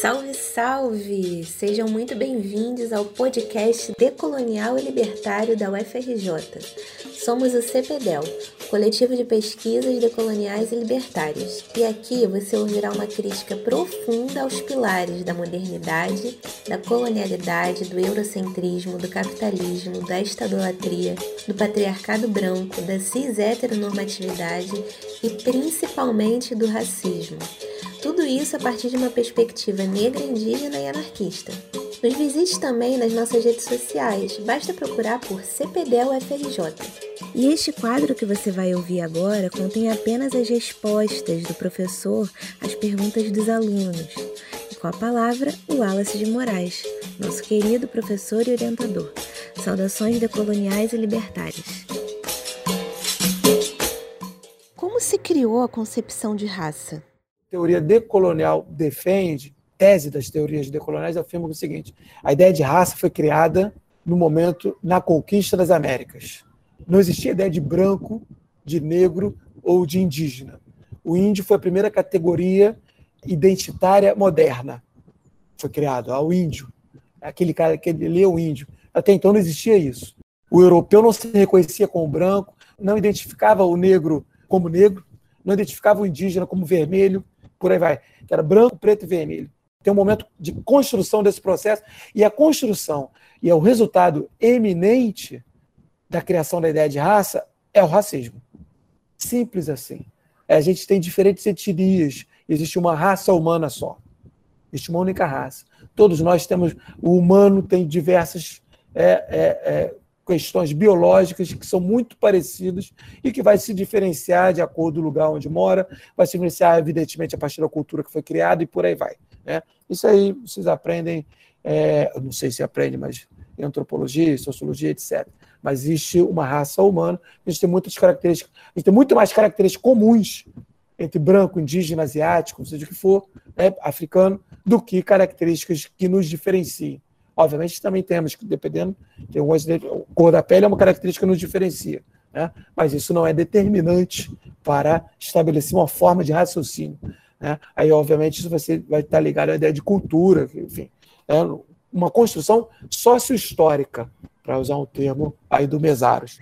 Salve, salve! Sejam muito bem-vindos ao podcast Decolonial e Libertário da UFRJ. Somos o CPDEL, Coletivo de Pesquisas Decoloniais e Libertárias, e aqui você ouvirá uma crítica profunda aos pilares da modernidade, da colonialidade, do eurocentrismo, do capitalismo, da estadolatria, do patriarcado branco, da cis-heteronormatividade e principalmente do racismo. Tudo isso a partir de uma perspectiva negra, indígena e anarquista. Nos visite também nas nossas redes sociais, basta procurar por CPDEL UFRJ. E este quadro que você vai ouvir agora contém apenas as respostas do professor às perguntas dos alunos. E com a palavra, o Wallace de Moraes, nosso querido professor e orientador. Saudações decoloniais e libertárias. Como se criou a concepção de raça? Teoria decolonial defende, tese das teorias decoloniais afirma o seguinte: a ideia de raça foi criada no momento na conquista das Américas. Não existia ideia de branco, de negro ou de indígena. O índio foi a primeira categoria identitária moderna. Foi criado, ah, o índio. Aquele cara que lê o índio. Até então não existia isso. O europeu não se reconhecia como branco, não identificava o negro como negro, não identificava o indígena como vermelho, por aí vai, que era branco, preto e vermelho. Tem um momento de construção desse processo, e a construção e é o resultado eminente da criação da ideia de raça é o racismo. Simples assim. A gente tem diferentes etnias, existe uma raça humana só. Existe uma única raça. Todos nós temos. O humano tem diversas é, é, é questões biológicas que são muito parecidas e que vai se diferenciar de acordo com o lugar onde mora, vai se diferenciar, evidentemente, a partir da cultura que foi criada e por aí vai. Né? Isso aí vocês aprendem, é, não sei se aprendem, mas em antropologia, sociologia, etc. Mas existe uma raça humana, a gente tem muitas características, a gente tem muito mais características comuns entre branco, indígena, asiático, seja o que for, né, africano, do que características que nos diferenciem. Obviamente também temos, dependendo, tem algumas, cor da pele é uma característica que nos diferencia, né? mas isso não é determinante para estabelecer uma forma de raciocínio. Né? Aí, obviamente, isso você vai estar ligado à ideia de cultura, enfim, é uma construção sócio-histórica, para usar um termo aí do Mesaros.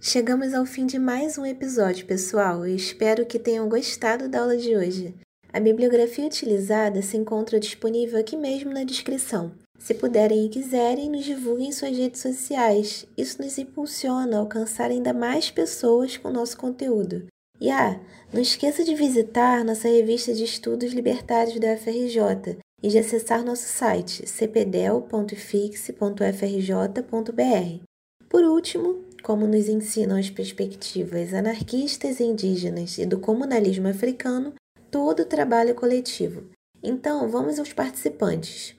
Chegamos ao fim de mais um episódio, pessoal, e espero que tenham gostado da aula de hoje. A bibliografia utilizada se encontra disponível aqui mesmo na descrição. Se puderem e quiserem, nos divulguem em suas redes sociais. Isso nos impulsiona a alcançar ainda mais pessoas com nosso conteúdo. E ah, não esqueça de visitar nossa revista de estudos libertários da FRJ e de acessar nosso site cpdel.fix.frj.br. Por último, como nos ensinam as perspectivas anarquistas e indígenas e do comunalismo africano, todo trabalho coletivo. Então, vamos aos participantes.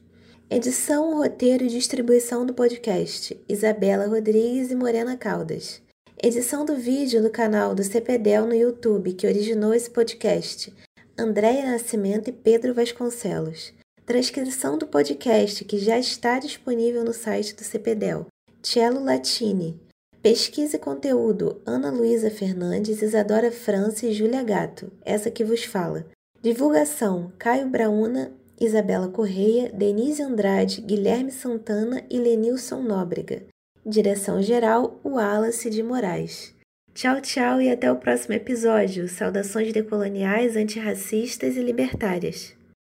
Edição, roteiro e distribuição do podcast: Isabela Rodrigues e Morena Caldas. Edição do vídeo do canal do CPDEL no YouTube, que originou esse podcast: Andréia Nascimento e Pedro Vasconcelos. Transcrição do podcast, que já está disponível no site do CPDEL: Cello Latini. Pesquisa e conteúdo: Ana Luísa Fernandes, Isadora França e Júlia Gato, essa que vos fala. Divulgação: Caio Brauna, Isabela Correia, Denise Andrade, Guilherme Santana e Lenilson Nóbrega. Direção-geral: Wallace de Moraes. Tchau, tchau e até o próximo episódio. Saudações decoloniais, antirracistas e libertárias.